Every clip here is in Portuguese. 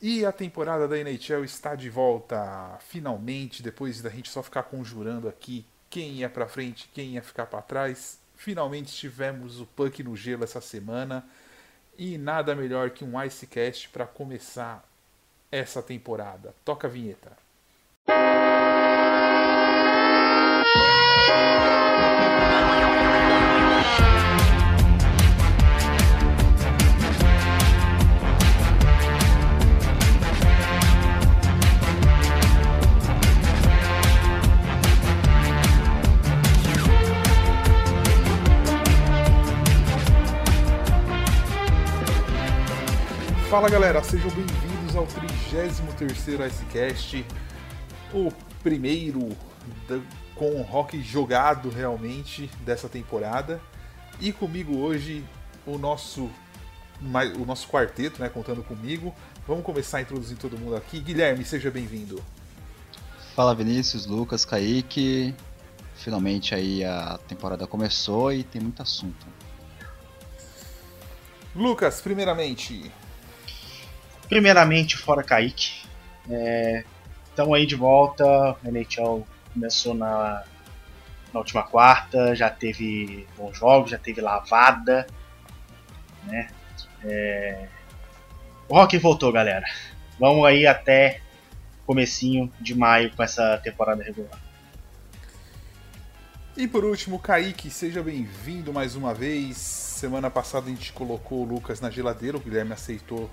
E a temporada da NHL está de volta, finalmente, depois da gente só ficar conjurando aqui quem ia para frente, quem ia ficar para trás. Finalmente tivemos o Puck no gelo essa semana e nada melhor que um Icecast para começar essa temporada. Toca a vinheta. Fala galera, sejam bem-vindos ao 33º Icecast, o primeiro da, com o rock jogado realmente dessa temporada. E comigo hoje o nosso o nosso quarteto, né, contando comigo. Vamos começar introduzindo todo mundo aqui. Guilherme, seja bem-vindo. Fala Vinícius, Lucas, Kaique. Finalmente aí a temporada começou e tem muito assunto. Lucas, primeiramente, Primeiramente, fora Kaique. É, aí de volta. A NHL começou na, na última quarta, já teve bons jogos, já teve lavada. Né? É... O Rock voltou, galera. Vamos aí até comecinho de maio com essa temporada regular. E por último, Kaique, seja bem-vindo mais uma vez. Semana passada a gente colocou o Lucas na geladeira, o Guilherme aceitou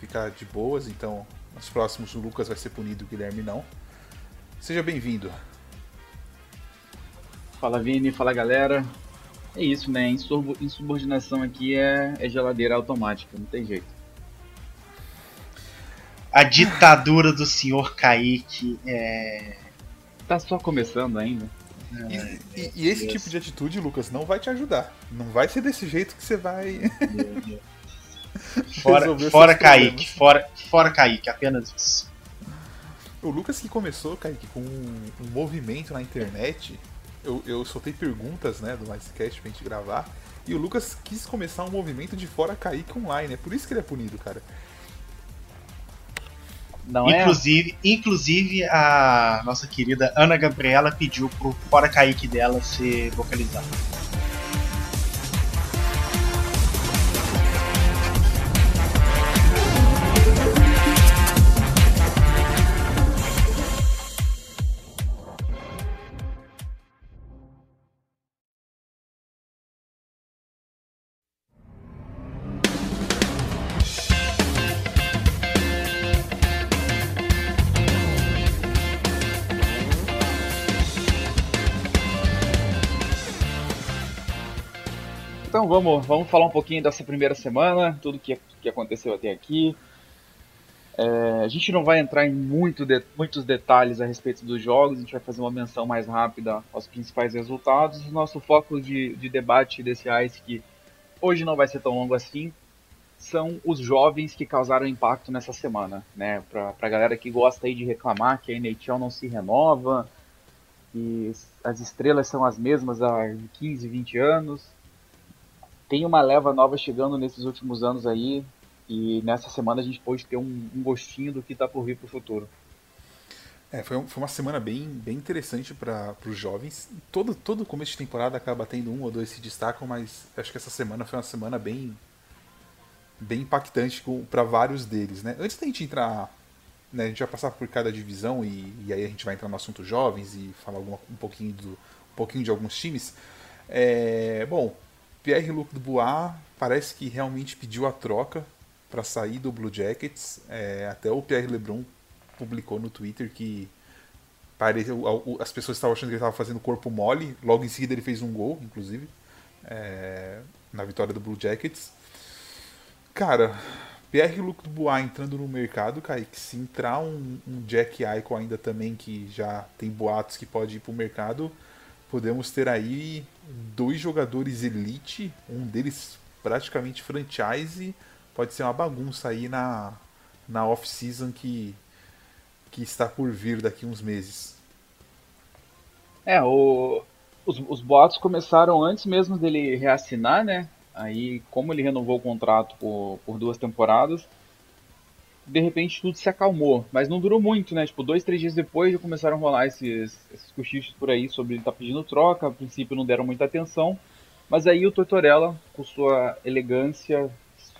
ficar de boas, então nos próximos o Lucas vai ser punido, o Guilherme não. Seja bem-vindo. Fala Vini, fala galera. É isso, né? Insubordinação aqui é, é geladeira automática, não tem jeito. A ditadura do senhor Kaique é. Tá só começando ainda. E, e, e esse Deus. tipo de atitude, Lucas, não vai te ajudar. Não vai ser desse jeito que você vai. Fora, fora Kaique, fora, fora Kaique, apenas isso. O Lucas que começou, Kaique, com um, um movimento na internet. Eu, eu soltei perguntas né, do Icecast pra gente gravar. E o Lucas quis começar um movimento de fora Kaique online. É por isso que ele é punido, cara. Não é? inclusive, é? inclusive, a nossa querida Ana Gabriela pediu pro Fora Kaique dela ser vocalizado. Vamos, vamos falar um pouquinho dessa primeira semana, tudo que, que aconteceu até aqui. É, a gente não vai entrar em muito de, muitos detalhes a respeito dos jogos, a gente vai fazer uma menção mais rápida aos principais resultados. O nosso foco de, de debate desse ICE, que hoje não vai ser tão longo assim, são os jovens que causaram impacto nessa semana. Né? Para a galera que gosta aí de reclamar que a NHL não se renova, que as estrelas são as mesmas há 15, 20 anos tem uma leva nova chegando nesses últimos anos aí. E nessa semana a gente pôde ter um, um gostinho do que está por vir para o futuro. É, foi, foi, uma semana bem, bem interessante para os jovens. Todo, todo começo de temporada acaba tendo um ou dois se destacam, mas acho que essa semana foi uma semana bem, bem impactante para vários deles. Né? Antes da gente entrar, né, a gente vai passar por cada divisão e, e aí a gente vai entrar no assunto jovens e falar alguma, um, pouquinho do, um pouquinho de alguns times. É, bom, Pierre-Luc Dubois parece que realmente pediu a troca para sair do Blue Jackets. É, até o Pierre Lebrun publicou no Twitter que pareceu, as pessoas estavam achando que ele estava fazendo corpo mole. Logo em seguida ele fez um gol, inclusive, é, na vitória do Blue Jackets. Cara, Pierre-Luc Dubois entrando no mercado, Kaique, se entrar um, um Jack Eichel ainda também, que já tem boatos que pode ir para o mercado, podemos ter aí dois jogadores elite, um deles praticamente franchise, pode ser uma bagunça aí na, na off-season que, que está por vir daqui uns meses. É, o, os, os boatos começaram antes mesmo dele reassinar, né? Aí, como ele renovou o contrato por, por duas temporadas, de repente tudo se acalmou. Mas não durou muito, né? Tipo, dois, três dias depois já começaram a rolar esses, esses cochichos por aí sobre ele estar tá pedindo troca. A princípio não deram muita atenção. Mas aí o Tortorella, com sua elegância,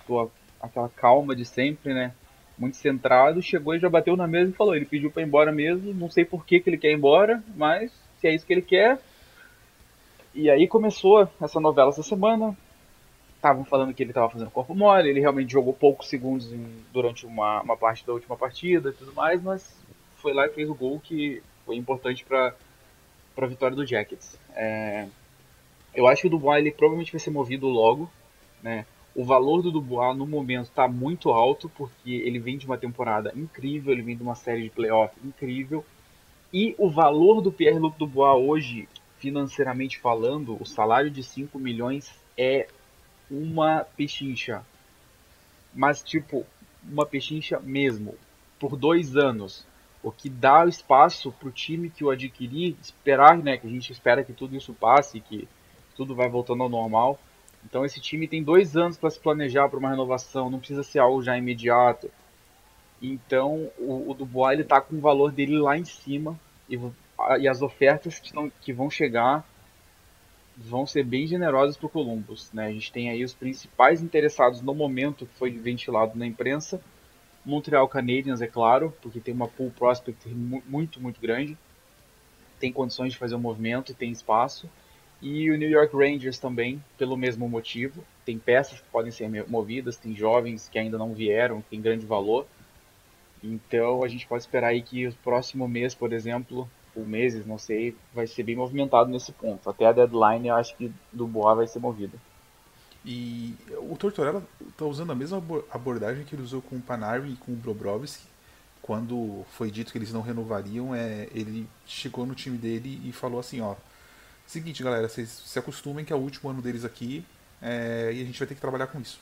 sua aquela calma de sempre, né? Muito centrado, chegou e já bateu na mesa e falou: ele pediu para ir embora mesmo. Não sei por que, que ele quer ir embora, mas se é isso que ele quer. E aí começou essa novela essa semana estavam falando que ele estava fazendo corpo mole, ele realmente jogou poucos segundos em, durante uma, uma parte da última partida e tudo mais, mas foi lá e fez o gol que foi importante para a vitória do Jackets. É, eu acho que o Dubois ele provavelmente vai ser movido logo, né? O valor do Dubois no momento está muito alto porque ele vem de uma temporada incrível, ele vem de uma série de playoff incrível e o valor do Pierre-Luc Dubois hoje, financeiramente falando, o salário de 5 milhões é uma pechincha. Mas, tipo, uma pechincha mesmo. Por dois anos. O que dá espaço para o time que o adquirir esperar, né? Que a gente espera que tudo isso passe, que tudo vai voltando ao normal. Então esse time tem dois anos para se planejar para uma renovação, não precisa ser algo já imediato. Então o, o Dubois ele tá com o valor dele lá em cima e, e as ofertas que, que vão chegar vão ser bem generosas para o Columbus. Né? A gente tem aí os principais interessados no momento que foi ventilado na imprensa. Montreal Canadiens, é claro, porque tem uma pool prospect muito, muito grande. Tem condições de fazer o um movimento, tem espaço. E o New York Rangers também, pelo mesmo motivo. Tem peças que podem ser movidas, tem jovens que ainda não vieram, tem grande valor. Então a gente pode esperar aí que o próximo mês, por exemplo, ou meses, não sei, vai ser bem movimentado nesse ponto. Até a deadline eu acho que do Boa vai ser movido. E o Tortorella está usando a mesma abordagem que ele usou com o Panari e com o Bobrovski. Quando foi dito que eles não renovariam, é, ele chegou no time dele e falou assim, ó, seguinte galera, vocês se acostumem que é o último ano deles aqui é, e a gente vai ter que trabalhar com isso.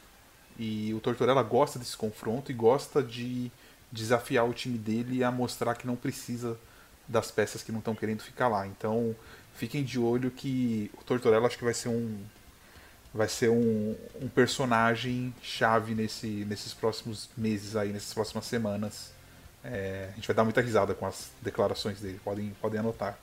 E o Tortorella gosta desse confronto e gosta de desafiar o time dele a mostrar que não precisa das peças que não estão querendo ficar lá. Então, fiquem de olho que o Tortorella acho que vai ser um vai ser um, um personagem chave nesse, nesses próximos meses aí, nessas próximas semanas. É, a gente vai dar muita risada com as declarações dele, podem, podem anotar.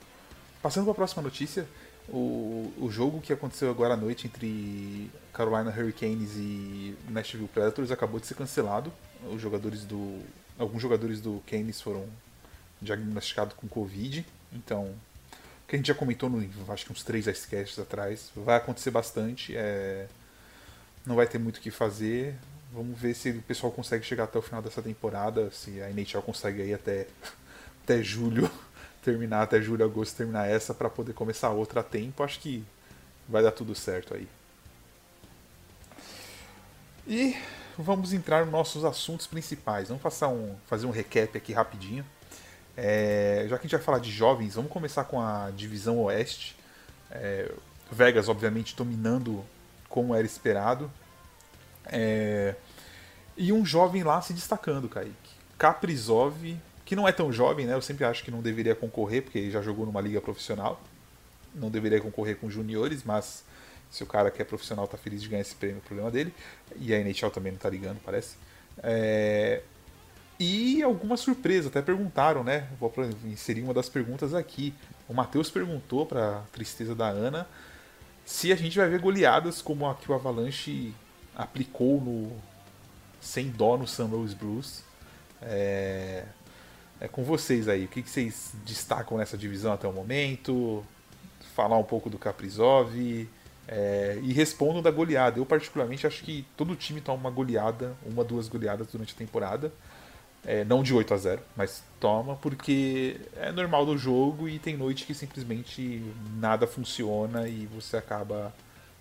Passando para a próxima notícia, o, o jogo que aconteceu agora à noite entre Carolina Hurricanes e Nashville Predators acabou de ser cancelado. Os jogadores do alguns jogadores do Canes foram diagnosticado com Covid. Então, que a gente já comentou no acho que uns três icecasts atrás, vai acontecer bastante. É... Não vai ter muito o que fazer. Vamos ver se o pessoal consegue chegar até o final dessa temporada, se a NHL consegue aí até, até julho terminar, até julho, agosto terminar essa para poder começar outra a tempo. Acho que vai dar tudo certo aí. E vamos entrar nos nossos assuntos principais. Vamos passar um, fazer um recap aqui rapidinho. É, já que a gente vai falar de jovens, vamos começar com a divisão oeste. É, Vegas, obviamente, dominando como era esperado. É, e um jovem lá se destacando, Kaique. Caprizov, que não é tão jovem, né? Eu sempre acho que não deveria concorrer, porque ele já jogou numa liga profissional. Não deveria concorrer com juniores, mas se o cara que é profissional tá feliz de ganhar esse prêmio, é o problema dele. E a NHL também não tá ligando, parece. É, e alguma surpresa, até perguntaram, né? Vou inserir uma das perguntas aqui. O Matheus perguntou, para tristeza da Ana, se a gente vai ver goleadas como a que o Avalanche aplicou no sem dó no. Louis Blues. É, é com vocês aí. O que, vocês destacam nessa divisão até o momento? Falar um pouco do Caprizov é, e respondam da goleada. Eu particularmente acho que todo time toma uma goleada, uma duas goleadas durante a temporada. É, não de 8 a 0 mas toma, porque é normal do jogo e tem noite que simplesmente nada funciona e você acaba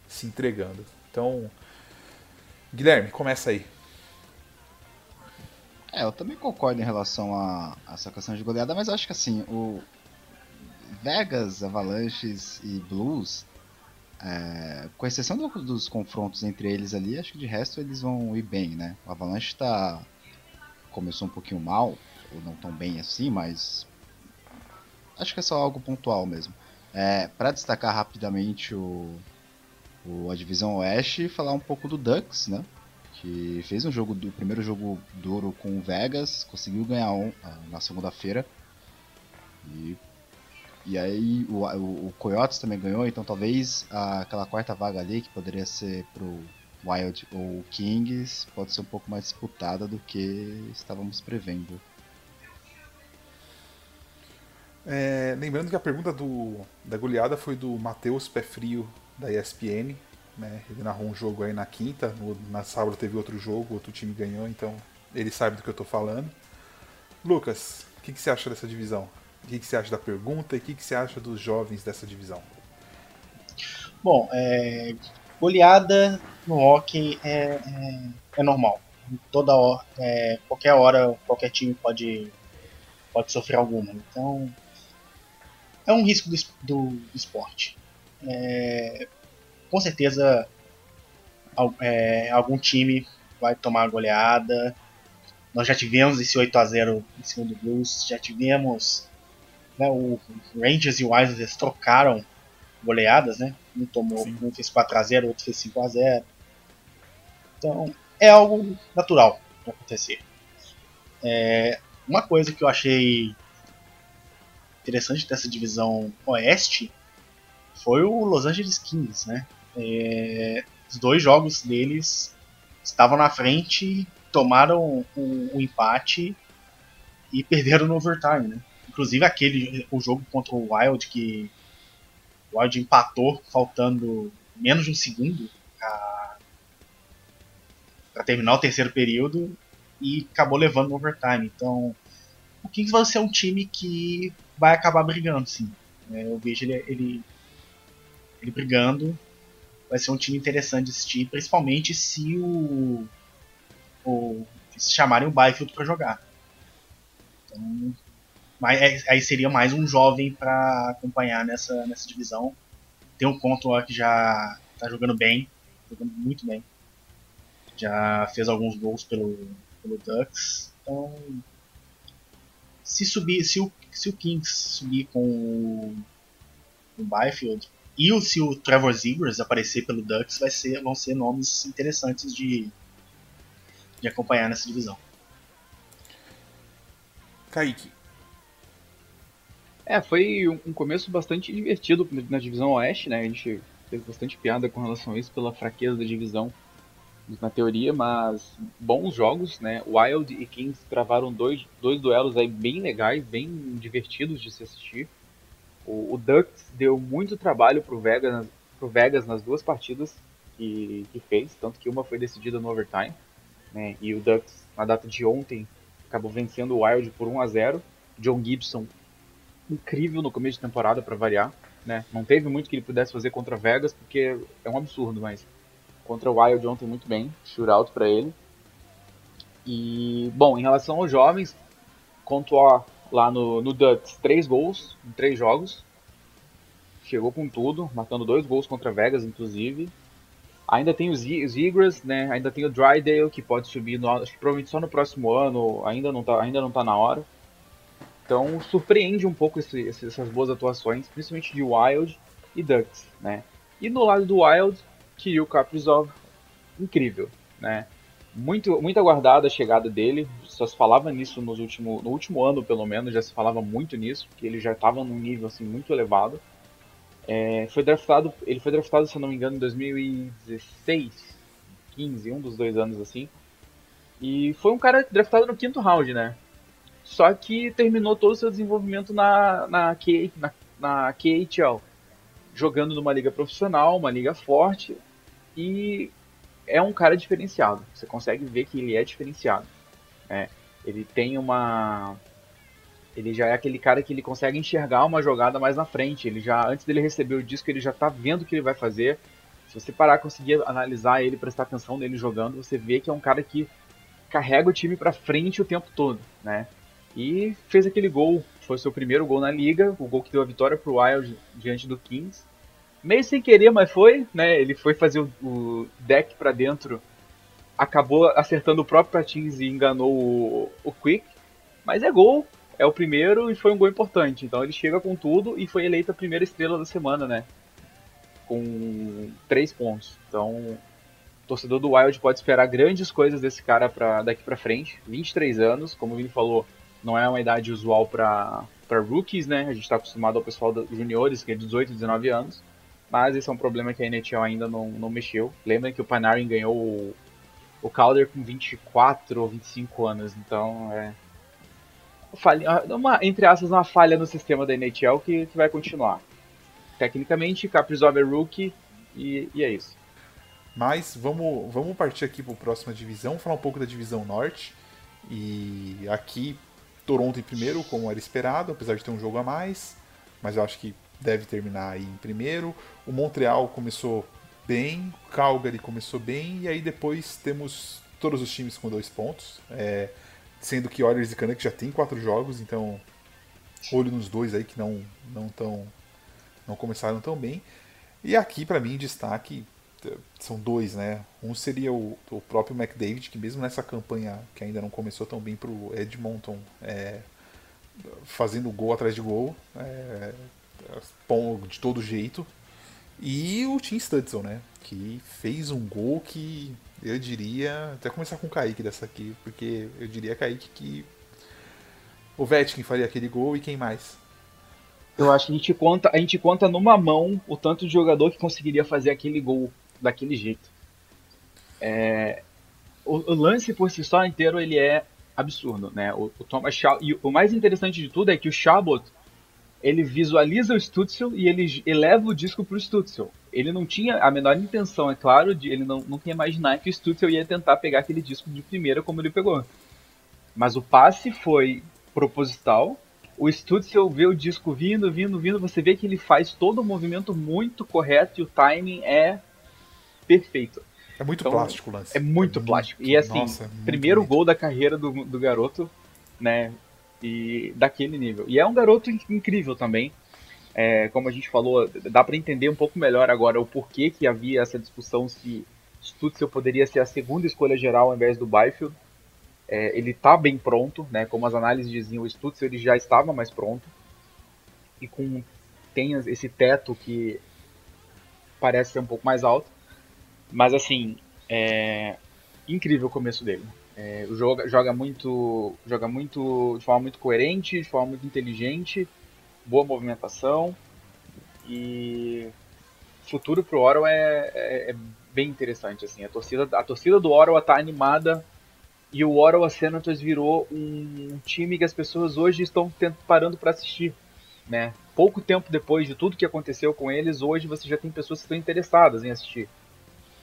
se entregando. Então, Guilherme, começa aí. É, eu também concordo em relação a, a essa questão de goleada, mas acho que assim, o Vegas, Avalanches e Blues, é, com exceção do, dos confrontos entre eles ali, acho que de resto eles vão ir bem, né? O Avalanche está começou um pouquinho mal, ou não tão bem assim, mas acho que é só algo pontual mesmo. É, para destacar rapidamente o, o, a divisão oeste, falar um pouco do Ducks, né? que fez um jogo do primeiro jogo duro com o Vegas, conseguiu ganhar um ah, na segunda-feira. E, e aí o, o, o, Coyotes também ganhou, então talvez aquela quarta vaga ali, que poderia ser pro Wild ou Kings, pode ser um pouco mais disputada do que estávamos prevendo. É, lembrando que a pergunta do, da goleada foi do Matheus Pé Frio, da ESPN. Né? Ele narrou um jogo aí na quinta, no, na sábado teve outro jogo, outro time ganhou, então ele sabe do que eu estou falando. Lucas, o que, que, você acha dessa divisão? O que, que, você acha da pergunta e o que, que, você acha dos jovens dessa divisão? Bom, é, goleada no hockey é, é, é normal. Toda hora, é, qualquer hora, qualquer time pode, pode sofrer alguma. Então, é um risco do, do esporte. É, com certeza é, algum time vai tomar goleada. Nós já tivemos esse 8 a 0 em cima do Blues, já tivemos né, o Rangers e o Islanders trocaram goleadas, né? Um tomou, Sim. um fez 4 a 0, outro fez 5 a 0. Então, é algo natural de acontecer. É, uma coisa que eu achei interessante dessa divisão oeste foi o Los Angeles Kings, né? É, os dois jogos deles estavam na frente, tomaram o, o, empate e perderam no overtime, né? Inclusive aquele o jogo contra o Wild que o Wild empatou faltando menos de um segundo para terminar o terceiro período e acabou levando no overtime. Então, o Kings vai ser um time que vai acabar brigando, sim. É, eu vejo ele, ele, ele brigando. Vai ser um time interessante de assistir, principalmente se o, o se chamarem o Byfield para jogar. Então, é, aí seria mais um jovem para acompanhar nessa, nessa divisão. Tem um ponto lá que já está jogando bem, jogando muito bem. Já fez alguns gols pelo, pelo Ducks. Então, se subir, se o se o Kings subir com o, o Byfield e o, se o Trevor Zegras aparecer pelo Ducks, vai ser, vão ser nomes interessantes de, de acompanhar nessa divisão. Kaique. É, foi um começo bastante divertido na divisão oeste, né? A gente fez bastante piada com relação a isso pela fraqueza da divisão na teoria, mas bons jogos, né? Wild e Kings travaram dois, dois duelos aí bem legais, bem divertidos de se assistir. O, o Ducks deu muito trabalho pro Vegas, pro Vegas nas duas partidas que, que fez, tanto que uma foi decidida no overtime, né? E o Ducks, na data de ontem, acabou vencendo o Wild por 1 a 0 John Gibson, incrível no começo de temporada para variar, né? Não teve muito que ele pudesse fazer contra Vegas, porque é um absurdo, mas contra o Wild ontem muito bem, shootout para ele. E, bom, em relação aos jovens, contou lá no, no três gols em três jogos. Chegou com tudo, marcando dois gols contra Vegas, inclusive. Ainda tem os Igras, né? Ainda tem o Drydale, que pode subir, no, acho que provavelmente só no próximo ano, ainda não tá, ainda não tá na hora. Então surpreende um pouco esse, essas boas atuações, principalmente de Wild e Ducks, né? E no lado do Wild, Kirill Kaprizov, incrível, né? Muito, muito aguardada a chegada dele, só se falava nisso nos último, no último ano, pelo menos, já se falava muito nisso, que ele já estava num nível assim, muito elevado. É, foi draftado, ele foi draftado, se não me engano, em 2016, 15, um dos dois anos assim. E foi um cara draftado no quinto round, né? Só que terminou todo o seu desenvolvimento na, na, K, na, na KHL, jogando numa liga profissional, uma liga forte, e é um cara diferenciado. Você consegue ver que ele é diferenciado. Né? Ele tem uma. Ele já é aquele cara que ele consegue enxergar uma jogada mais na frente. Ele já, antes dele receber o disco, ele já está vendo o que ele vai fazer. Se você parar, conseguir analisar ele, prestar atenção nele jogando, você vê que é um cara que carrega o time para frente o tempo todo, né? E fez aquele gol, foi seu primeiro gol na liga, o gol que deu a vitória pro Wild diante do Kings meio sem querer, mas foi, né? Ele foi fazer o, o deck para dentro, acabou acertando o próprio Patins e enganou o, o Quick, mas é gol, é o primeiro e foi um gol importante. Então ele chega com tudo e foi eleito a primeira estrela da semana, né? Com três pontos. Então O torcedor do Wild pode esperar grandes coisas desse cara pra, daqui para frente. 23 anos, como o Vini falou, não é uma idade usual para rookies, né? A gente está acostumado ao pessoal dos juniores, que é de 18, 19 anos. Mas esse é um problema que a NHL ainda não, não mexeu. Lembrem que o Panarin ganhou o, o Calder com 24 ou 25 anos, então é. Falha, uma, entre aspas, uma falha no sistema da NHL que, que vai continuar. Tecnicamente, Kaprizov é rookie e, e é isso. Mas vamos, vamos partir aqui para a próxima divisão, falar um pouco da divisão norte. E aqui, Toronto em primeiro, como era esperado, apesar de ter um jogo a mais. Mas eu acho que deve terminar aí em primeiro. O Montreal começou bem, o Calgary começou bem, e aí depois temos todos os times com dois pontos. É, sendo que Oilers e Canucks já tem quatro jogos, então olho nos dois aí que não não tão não começaram tão bem. E aqui para mim destaque são dois, né? Um seria o, o, próprio McDavid, que mesmo nessa campanha que ainda não começou tão bem para o Edmonton, é, fazendo gol atrás de gol, é, de todo jeito. E o Tim Studson, né? Que fez um gol que eu diria. Até começar com o Kaique dessa aqui, porque eu diria, Kaique, que o Vetkin faria aquele gol e quem mais? Eu acho que a gente conta, a gente conta numa mão o tanto de jogador que conseguiria fazer aquele gol daquele jeito. É, o, o, lance por si só inteiro ele é absurdo, né? O, o Thomas e o mais interessante de tudo é que o Chabot ele visualiza o Stutzel e ele eleva o disco para o Stutzel. Ele não tinha a menor intenção, é claro, de ele não, não ia imaginar que o Stutzel ia tentar pegar aquele disco de primeira como ele pegou. Mas o passe foi proposital. O Stutzel vê o disco vindo, vindo, vindo. Você vê que ele faz todo o movimento muito correto e o timing é perfeito. É muito então, plástico o lance. É muito é plástico. Muito, e assim, nossa, é primeiro bonito. gol da carreira do, do garoto, né? e daquele nível. E é um garoto incrível também. É, como a gente falou, dá para entender um pouco melhor agora o porquê que havia essa discussão se Stutzel poderia ser a segunda escolha geral ao invés do Byfield. É, ele está bem pronto, né? Como as análises diziam, o Stutzel ele já estava mais pronto e com tem esse teto que parece ser um pouco mais alto, mas assim é incrível o começo dele. É, joga, joga muito joga muito de forma muito coerente, de forma muito inteligente, boa movimentação e futuro pro Oro é, é, é, bem interessante assim. A torcida a torcida do Oro está animada e o Ottawa Senators virou um time que as pessoas hoje estão parando para assistir, né? Pouco tempo depois de tudo que aconteceu com eles, hoje você já tem pessoas que estão interessadas em assistir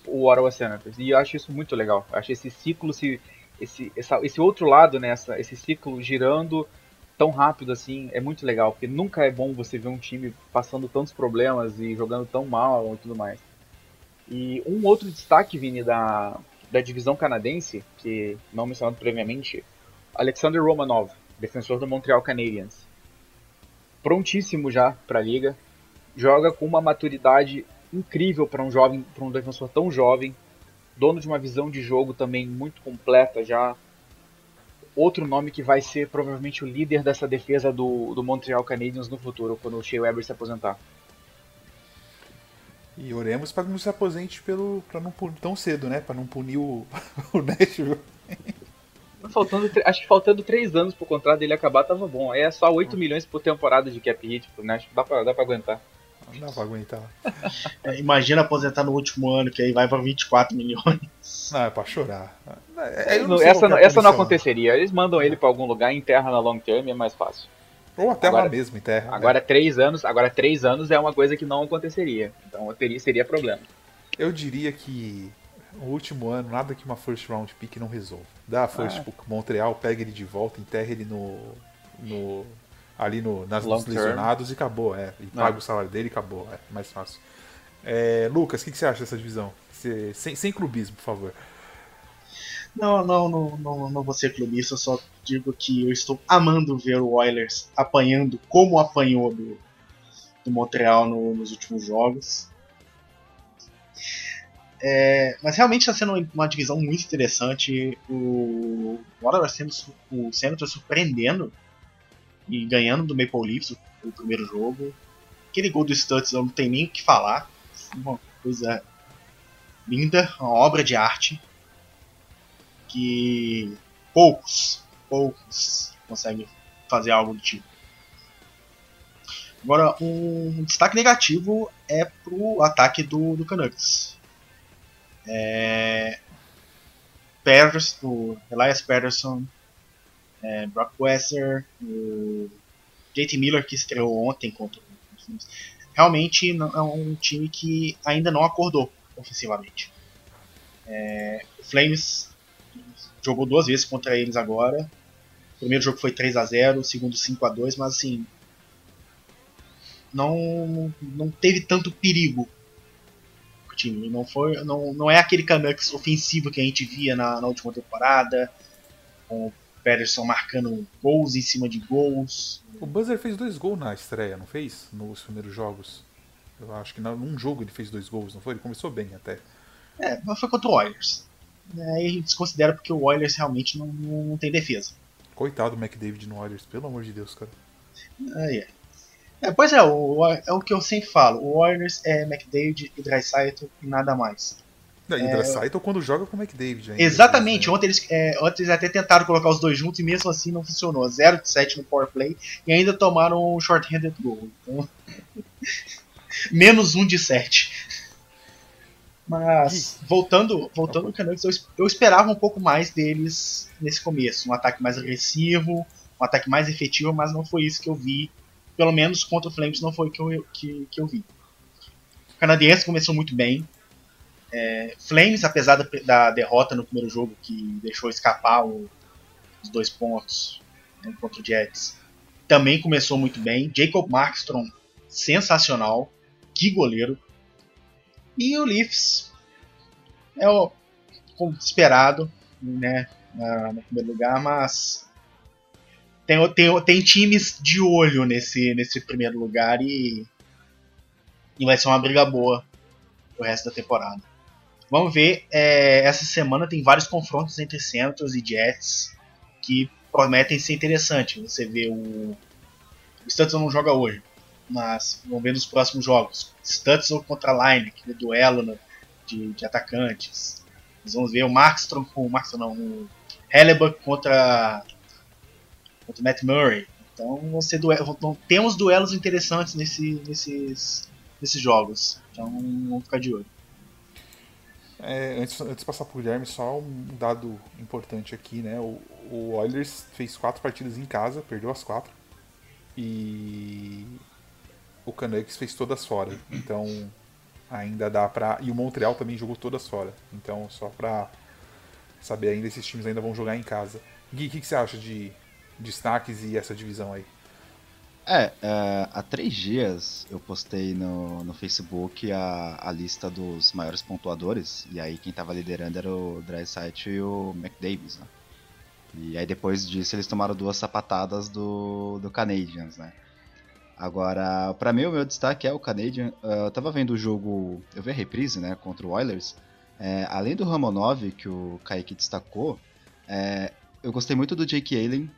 o Ottawa Senators. E eu acho isso muito legal. Eu acho esse ciclo se esse, essa, esse outro lado, né, essa, esse ciclo girando tão rápido assim, é muito legal, porque nunca é bom você ver um time passando tantos problemas e jogando tão mal e tudo mais. E um outro destaque, Vini, da, da divisão canadense, que não mencionado previamente, Alexander Romanov, defensor do Montreal Canadiens. Prontíssimo já para a liga, joga com uma maturidade incrível para um jovem, para um defensor tão jovem, dono de uma visão de jogo também muito completa já. Outro nome que vai ser provavelmente o líder dessa defesa do, do Montreal Canadiens no futuro, quando o Shea Weber se aposentar. E oremos para que não se aposente pelo para não punir tão cedo, né? Para não punir o, o Nashville. Faltando, acho que faltando 3 anos pro contrato dele acabar, tava bom. Aí é só 8 milhões por temporada de cap hit pro Nashville, dá pra, dá pra aguentar. Não dá pra aguentar. É, imagina aposentar no último ano, que aí vai pra 24 milhões. Não, é pra chorar. É, não essa não, essa não aconteceria. Eles mandam ele pra algum lugar, enterra na long term é mais fácil. Ou até agora, lá mesmo, enterra. Né? Agora né? três anos, agora três anos é uma coisa que não aconteceria. Então teria, seria problema. Eu diria que o último ano, nada que uma first round pick não resolva. Dá a first ah. pro Montreal, pega ele de volta, enterra ele no, no ali no, nas, nos lesionados e acabou. É, e paga o salário dele e acabou. É mais fácil. É, Lucas, o que, que, você acha dessa divisão? Você, sem, sem clubismo, por favor. Não, não, não, não, não vou ser clubista, só digo que eu estou amando ver o Oilers apanhando como apanhou do, do Montreal no, nos últimos jogos. É, mas realmente está sendo uma divisão muito interessante. O, o Oilers sendo o Senator surpreendendo e ganhando do Maple Leafs o, primeiro jogo. Aquele gol do Stutz não tem nem o que falar. Uma coisa linda, uma obra de arte que poucos, poucos conseguem fazer algo do tipo. Agora, um destaque negativo é pro ataque do, do Canucks. É, Patterson, Elias Patterson, é, Brock Wester, o JT Miller que estreou ontem contra o Flames. Realmente é um time que ainda não acordou ofensivamente. É, o Flames jogou duas vezes contra eles agora. O primeiro jogo foi 3 a 0 o segundo 5 a 2 mas assim. Não, não teve tanto perigo o time. Não, foi, não, não é aquele Canucks ofensivo que a gente via na, na última temporada, com Pederson marcando gols em cima de gols. O Buzzer fez dois gols na estreia, não fez? Nos primeiros jogos. Eu acho que num jogo ele fez dois gols, não foi? Ele começou bem até. É, mas foi contra o Oilers. Aí a gente desconsidera porque o Oilers realmente não, não tem defesa. Coitado do McDavid no Oilers, pelo amor de Deus, cara. Ah, é. é. pois é, o, é o que eu sempre falo. O Oilers é McDavid e Dreisaitl e nada mais. Não, e é... Dreisaitl quando joga com o McDavid. Ainda, Exatamente. Né? Ontem, eles, é, ontem eles até tentaram colocar os dois juntos e mesmo assim não funcionou. 0 de 7 no power play e ainda tomaram um short-handed goal. Então... Menos um de 7. Mas voltando, voltando ao Canucks, eu, eu esperava um pouco mais deles nesse começo, um ataque mais agressivo, um ataque mais efetivo, mas não foi isso que eu vi. Pelo menos contra o Flames não foi o que eu, que, que eu vi. O canadense começou muito bem. É, Flames, apesar da, da, derrota no primeiro jogo, que deixou escapar o, os dois pontos né, contra o Jets, também começou muito bem. Jacob Markstrom, sensacional. Que goleiro. E o Leafs é o esperado, né, no primeiro lugar, mas tem, tem, tem times de olho nesse, nesse primeiro lugar e, e vai ser uma briga boa o resto da temporada. Vamos ver, é, essa semana tem vários confrontos entre Centros e Jets que prometem ser interessantes. Você vê o. O Stanton não joga hoje, mas vamos ver nos próximos jogos. Stutzel contra Line, que é duelo no, de, de, atacantes. Nós vamos ver o Markstrom com o Markstrom não, o Hellebuck contra, contra Matt Murray. Então vão ser duelos, temos duelos interessantes nesse, nesses, nesses jogos. Então vamos ficar de olho. É, antes, antes de passar para o Guilherme, só um dado importante aqui, né? O, o Oilers fez quatro partidas em casa, perdeu as quatro. E o Canucks fez todas fora. Então ainda dá pra. E o Montreal também jogou todas fora. Então só pra saber ainda, esses times ainda vão jogar em casa. Gui, o que, que, você acha de destaques e essa divisão aí? É, é, há três dias eu postei no, no Facebook a, a lista dos maiores pontuadores, e aí quem tava liderando era o Drysite e o McDavis, né? E aí depois disso eles tomaram duas sapatadas do, do Canadiens, né? Agora, para mim, o meu destaque é o Canadian. Uh, eu tava vendo o jogo, eu vi a reprise, né, contra o Oilers. É, além do Ramonov, que o Kaique destacou, é, eu gostei muito do Jake Allen.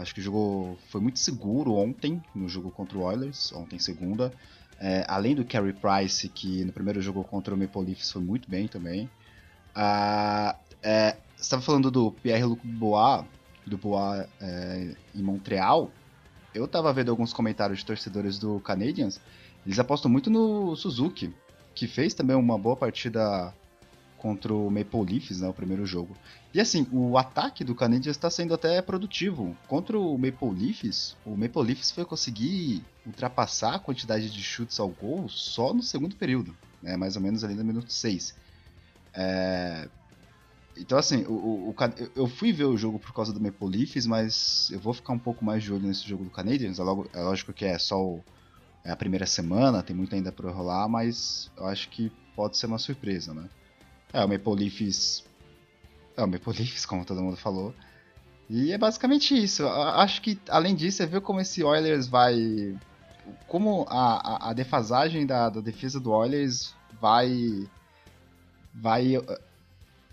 Acho que o jogo foi muito seguro ontem, no jogo contra o Oilers, ontem segunda. É, além do Carey Price, que no primeiro jogo contra o Maple Leafs foi muito bem também. Uh, você estava falando do Pierre-Luc Dubois, do Bois é, em Montreal eu tava vendo alguns comentários de torcedores do Canadiens, eles apostam muito no Suzuki, que fez também uma boa partida contra o Maple Leafs, né, o primeiro jogo. E assim, o ataque do Canadiens está sendo até produtivo. Contra o Maple Leafs, o Maple Leafs foi conseguir ultrapassar a quantidade de chutes ao gol só no segundo período, né, mais ou menos ali no minuto 6. É, então, assim, o, o, o, eu fui ver o jogo por causa do Maple Leafs, mas eu vou ficar um pouco mais de olho nesse jogo do Canadiens. É, logo, é lógico que é só o, é a primeira semana, tem muito ainda para rolar, mas eu acho que pode ser uma surpresa, né? É, o Maple Leafs. É, o Maple Leafs, como todo mundo falou. E é basicamente isso. Acho que, além disso, é ver como esse Oilers vai. Como a, a, a defasagem da, da defesa do Oilers vai. Vai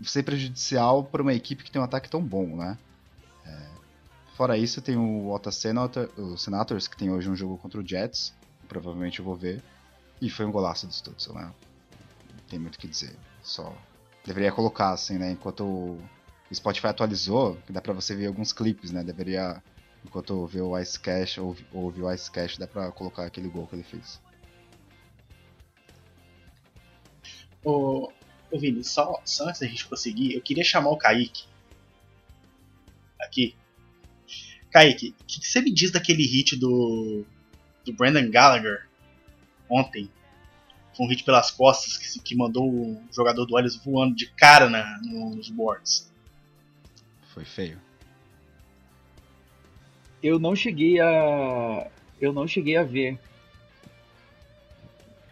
ser prejudicial para uma equipe que tem um ataque tão bom, né? É, fora isso, tem o Ottawa Senator, o Senators, que tem hoje um jogo contra o Jets, provavelmente eu vou ver, e foi um golaço do Stutzel, né? Não tem muito o que dizer. Só. Deveria colocar, assim, né? Enquanto o Spotify atualizou, que dá pra você ver alguns clipes, né? Deveria. Enquanto vê o Ice Cash ou ouvir o Ice Cash, dá pra colocar aquele gol que ele fez. Ô, ô Vini, só, só antes da gente conseguir, eu queria chamar o Kaique. Aqui. Kaique, o que, que você me diz daquele hit do. do Brandon Gallagher ontem? Foi um hit pelas costas que, que mandou o jogador do Olhos voando de cara na, nos boards. Foi feio. Eu não cheguei a. Eu não cheguei a ver.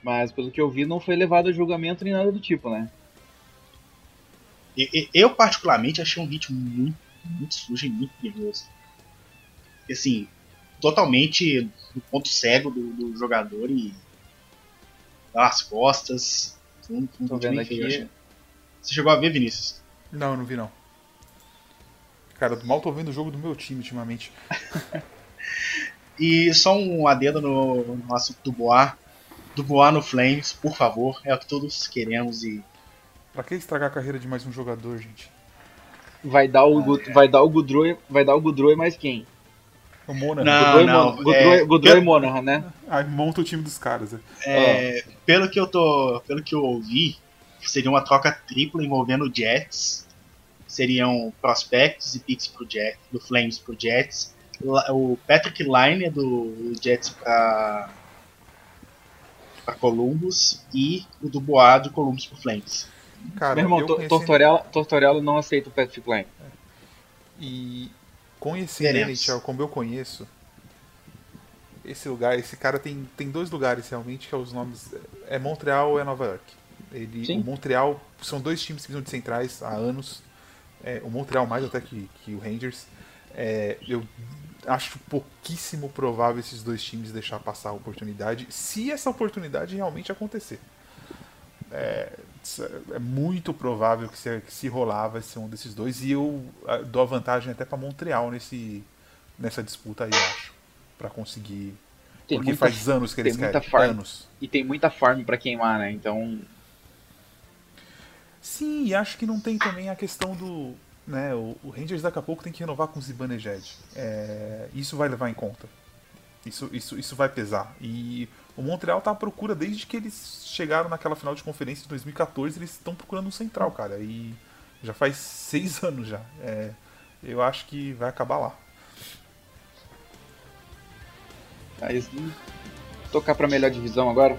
Mas pelo que eu vi, não foi levado a julgamento nem nada do tipo, né? Eu, particularmente, achei um hit muito, muito sujo e muito perigoso. Assim, totalmente no ponto cego do, do jogador e nas costas. Um- um Tô vendo feio, aqui. Você chegou a ver, Vinícius? Não, eu não vi não. Cara, eu mal tô vendo o jogo do meu time ultimamente. E só um adendo no, no assunto do Boa. Do Boa no Flames, por favor. É o que todos queremos e Pra que estragar a carreira de mais um jogador, gente? Vai dar o, Gu- vai dar o Goodrow, vai dar o Goodrow e mais quem? O Mona. Não. Goodrow, e não, Goodrow, é, eu- e Monahan, né? Aí monta o time dos caras. né? É, Pelo que eu tô. Pelo que eu ouvi, seria uma troca tripla envolvendo o Jets. Seriam prospects e picks pro Jets, do Flames pro Jets. O Patrick Line é do Jets pra. pra Columbus e o do Boa do Columbus pro Flames. Cara, Meu irmão. Tortorella, Tortorella não aceita o Patrick Line. E conhecendo a Veremos. Como eu conheço, esse lugar, esse cara tem, tem dois lugares realmente que é os nomes. É Montreal ou é Nova York. Ele, Sim. o Montreal são dois times que são de centrais há anos. É, o Montreal mais até que, que o Rangers. É, eu acho pouquíssimo provável esses dois times deixar passar a oportunidade, se essa oportunidade realmente acontecer. É, é muito provável que se, que se rolar vai ser um desses dois. E eu dou a vantagem até para Montreal nesse, nessa disputa aí, acho. Pra conseguir. Tem porque muita, faz anos que eles querem. farm. Anos. E tem muita farm pra queimar, né? Então. Sim, e acho que não tem também a questão do. Né, o, o Rangers daqui a pouco tem que renovar com o Zibanejad. É, isso vai levar em conta. Isso, isso, isso vai pesar. E o Montreal tá à procura desde que eles chegaram naquela final de conferência de 2014. Eles estão procurando um central, cara. E já faz seis anos já. É, eu acho que vai acabar lá. Hum, tocar pra melhor divisão agora.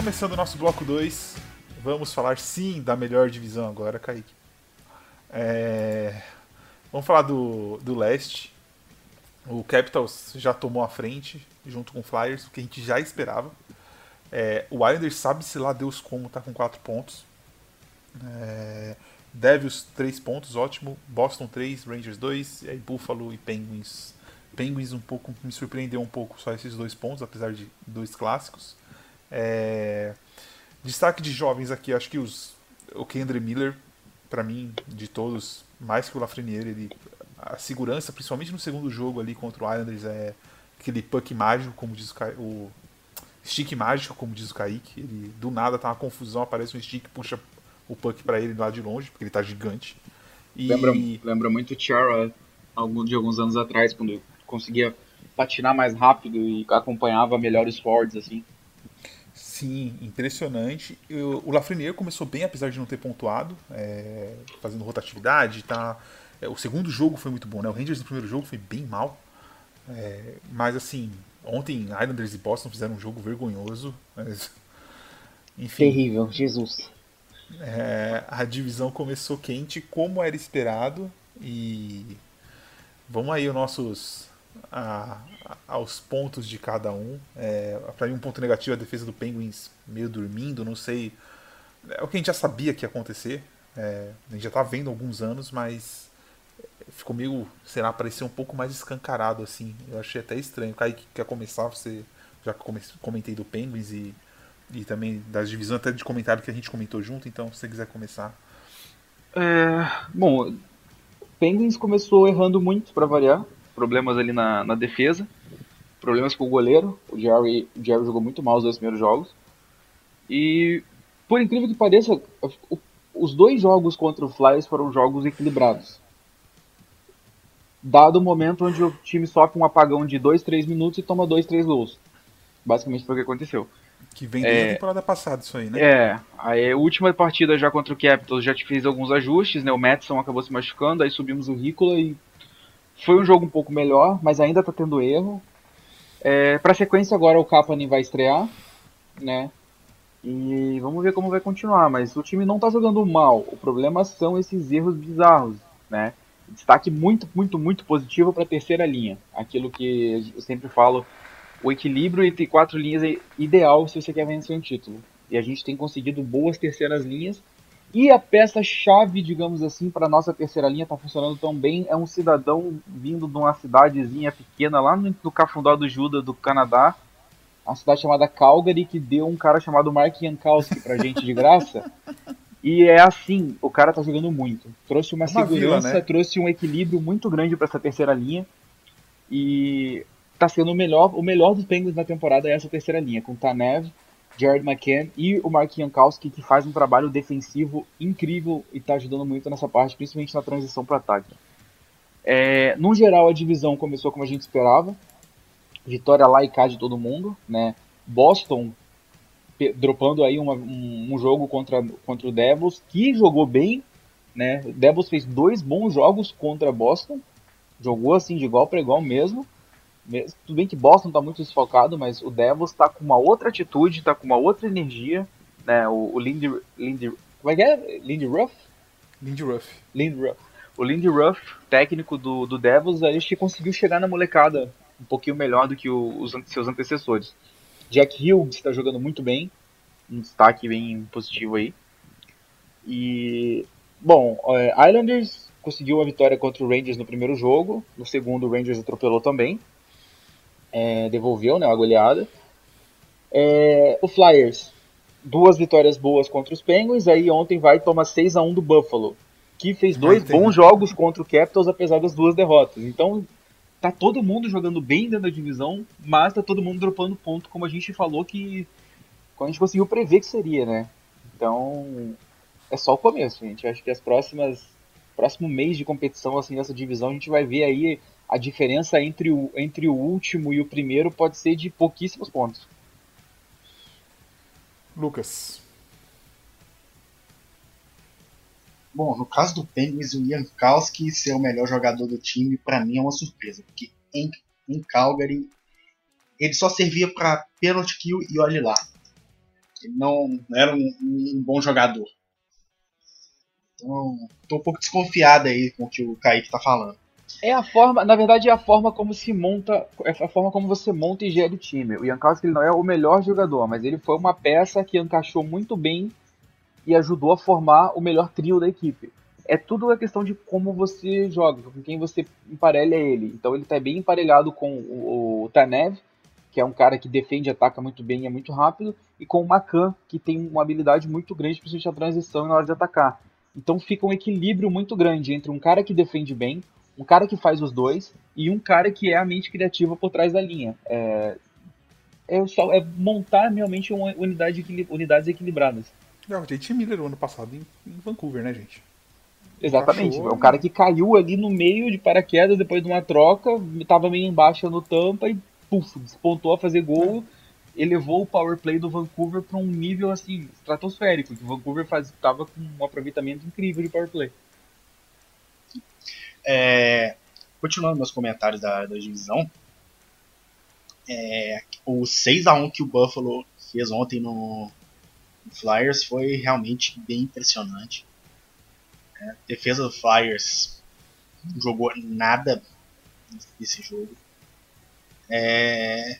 Começando o nosso bloco 2, vamos falar sim da melhor divisão agora, Kaique. É, Vamos falar do, do leste. O Capitals já tomou a frente, junto com o Flyers, o que a gente já esperava. É, O Islanders sabe-se lá Deus como tá com 4 pontos. É... Devils 3 pontos, ótimo. Boston 3, Rangers 2, e aí Buffalo e Penguins. Penguins um pouco me surpreendeu um pouco só esses dois pontos, apesar de dois clássicos. É, Destaque de jovens aqui, acho que os, o Kendra Miller, para mim, de todos, mais que o Lafreniere, ele, a segurança, principalmente no segundo jogo ali contra o Islanders, é aquele puck mágico, como diz o, Ca- o stick mágico, como diz o Kaique. Ele, do nada tá uma confusão, aparece um stick, puxa o puck para ele lá de longe, porque ele tá gigante. E Lembra, lembra muito o algum, de alguns anos atrás, quando conseguia patinar mais rápido e acompanhava melhor os forwards, assim. Sim, impressionante. O Lafreniere começou bem, apesar de não ter pontuado, é, fazendo rotatividade. Tá, é, o segundo jogo foi muito bom, né? O Rangers no primeiro jogo foi bem mal. É, mas assim, ontem Islanders e Boston fizeram um jogo vergonhoso. Mas, enfim, Terrível, Jesus. É, a divisão começou quente, como era esperado. E vamos aí os nossos a, aos pontos de cada um. É, para mim, um ponto negativo é a defesa do Penguins meio dormindo, não sei. É o que a gente já sabia que ia acontecer. É, a gente já tá vendo há alguns anos, mas ficou meio, sei lá, parecia um pouco mais escancarado assim. Eu achei até estranho. Kaique, quer começar? Você já comentei do Penguins e, e também das divisões, até de comentário que a gente comentou junto, então se você quiser começar. É, bom, Penguins começou errando muito para variar problemas ali na, na defesa, problemas com o goleiro. O Jerry, o Jerry jogou muito mal os dois primeiros jogos. E, por incrível que pareça, os dois jogos contra o Flyers foram jogos equilibrados. Dado o momento onde o time sofre um apagão de 2, 3 minutos e toma 2, 3 gols. Basicamente foi o que aconteceu. Que vem desde é, a temporada passada isso aí, né? É, aí a última partida já contra o Capitals já te fez alguns ajustes, né? O Madison acabou se machucando, aí subimos o Ricola e foi um jogo um pouco melhor, mas ainda tá tendo erro. É, pra sequência agora o Kapanen vai estrear, né? E vamos ver como vai continuar, mas o time não tá jogando mal. O problema são esses erros bizarros, né? Destaque muito, muito, muito positivo para a terceira linha. Aquilo que eu sempre falo, o equilíbrio entre quatro linhas é ideal se você quer vencer um título. E a gente tem conseguido boas terceiras linhas e a peça-chave, digamos assim, para nossa terceira linha tá funcionando tão bem é um cidadão vindo de uma cidadezinha pequena lá no, no Cafundó do Juda do Canadá, uma cidade chamada Calgary, que deu um cara chamado Mark Jankowski pra gente de graça. E é assim, o cara tá jogando muito. Trouxe uma, uma segurança, vila, né? trouxe um equilíbrio muito grande para essa terceira linha. E tá sendo o melhor, o melhor dos Penguins na temporada é essa terceira linha, com Tanev, Jared McCann e o Mark Jankowski, que faz um trabalho defensivo incrível e está ajudando muito nessa parte, principalmente na transição para ataque. É, no geral, a divisão começou como a gente esperava. Vitória lá e cá de todo mundo. Né? Boston dropando aí uma, um, um, jogo contra, contra o Devils, que jogou bem. Né? O Devils fez dois bons jogos contra Boston. Jogou assim de igual para igual mesmo. Mesmo, tudo bem que Boston está muito desfocado, mas o Devils está com uma outra atitude, está com uma outra energia. Né? O, o Lindy, Lindy. Como é que é? Lindy Ruff? Lindy Ruff. Lindy Ruff. O Lindy Ruff, técnico do, do Devils, acho que conseguiu chegar na molecada um pouquinho melhor do que o, os seus antecessores. Jack Hughes está jogando muito bem, um destaque bem positivo aí. E, bom, é, Islanders conseguiu a vitória contra o Rangers no primeiro jogo, no segundo o Rangers atropelou também é, devolveu né, a goleada. É, o Flyers, duas vitórias boas contra os Penguins, aí ontem vai tomar 6 a 1 do Buffalo, que fez dois bons jogos contra o Capitals, apesar das duas derrotas. Então, tá todo mundo jogando bem dentro da divisão, mas tá todo mundo dropando ponto, como a gente falou que a gente conseguiu prever que seria, né? Então, é só o começo, gente. Acho que as próximas próximo mês de competição assim nessa divisão a gente vai ver aí a diferença entre o, entre o último e o primeiro pode ser de pouquíssimos pontos. Lucas. Bom, no caso do Penguins, o Jankowski ser o melhor jogador do time, para mim é uma surpresa, porque em, em Calgary ele só servia para penalty kill e olhe lá. Ele não, não era um, um, bom jogador. Então, tô um pouco desconfiado aí com o que o Kaique tá falando. É a forma, na verdade, é a forma como se monta, é a forma como você monta e gera o time. O Jankowski ele não é o melhor jogador, mas ele foi uma peça que encaixou muito bem e ajudou a formar o melhor trio da equipe. É tudo a questão de como você joga, com quem você emparelha ele. Então ele está bem emparelhado com o, o Tanev, que é um cara que defende e ataca muito bem e é muito rápido, e com o Macan, que tem uma habilidade muito grande, principalmente a transição na hora de atacar. Então fica um equilíbrio muito grande entre um cara que defende bem, um cara que faz os dois e um cara que é a mente criativa por trás da linha. É, é, só, é montar realmente uma unidade, unidades equilibradas. É o JT Miller o ano passado em, em Vancouver, né, gente? Exatamente. É o cara que caiu ali no meio de paraquedas depois de uma troca, estava meio embaixo no tampa e puf, despontou a fazer gol. elevou o power play do Vancouver para um nível assim estratosférico. O Vancouver estava com um aproveitamento incrível de power play. É, continuando meus comentários da, da divisão, é, o 6 a 1 que o Buffalo fez ontem no, Flyers foi realmente bem impressionante. É, defesa do Flyers não jogou nada nesse jogo. É,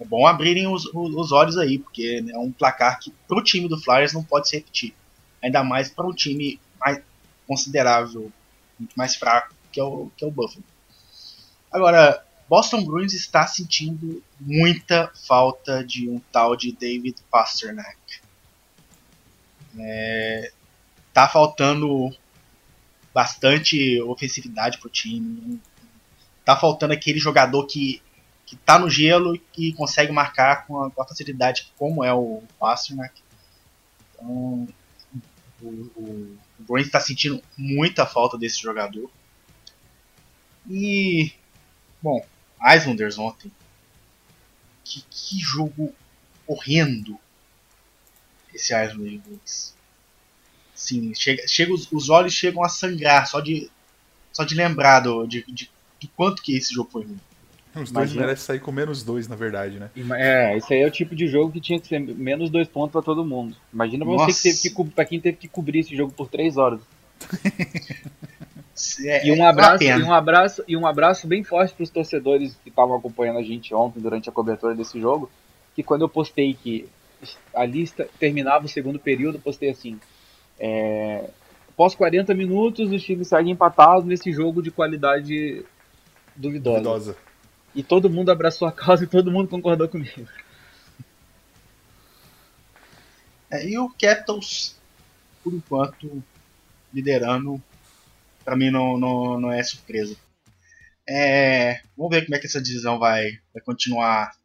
é bom abrirem os, os olhos aí, porque é um placar que para o time do Flyers não pode se repetir. Ainda mais para um time mais considerável, mais fraco, que é o, que é o Buffalo. Agora, Boston Bruins está sentindo muita falta de um tal de David Pasternak. É, tá faltando bastante ofensividade pro time. Tá faltando aquele jogador que, que tá no gelo e consegue marcar com a, com a facilidade como é o Pasternak. Então, o, o, o Bruins está sentindo muita falta desse jogador. E, bom, Islanders ontem. Que, que jogo horrendo esse Islanders. Sim, chega, chega os, os, olhos chegam a sangrar só de só de lembrar do, de, de, de quanto que esse jogo foi ruim. Os dois merecem sair com menos dois, na verdade, né? É, esse aí é o tipo de jogo que tinha que ser menos dois pontos para todo mundo. Imagina Nossa. você que teve que pra quem teve que cobrir esse jogo por três horas. É, e um abraço e um abraço e um abraço bem forte para os torcedores que estavam acompanhando a gente ontem durante a cobertura desse jogo, que quando eu postei que a lista terminava o segundo período, postei assim: é, após 40 minutos, os times seguem empatados nesse jogo de qualidade duvidosa. duvidosa. E todo mundo abraçou a causa e todo mundo concordou comigo. É, e o Capitals, por enquanto, liderando para mim não, não, não é surpresa. É, vamos ver como é que essa divisão vai, vai continuar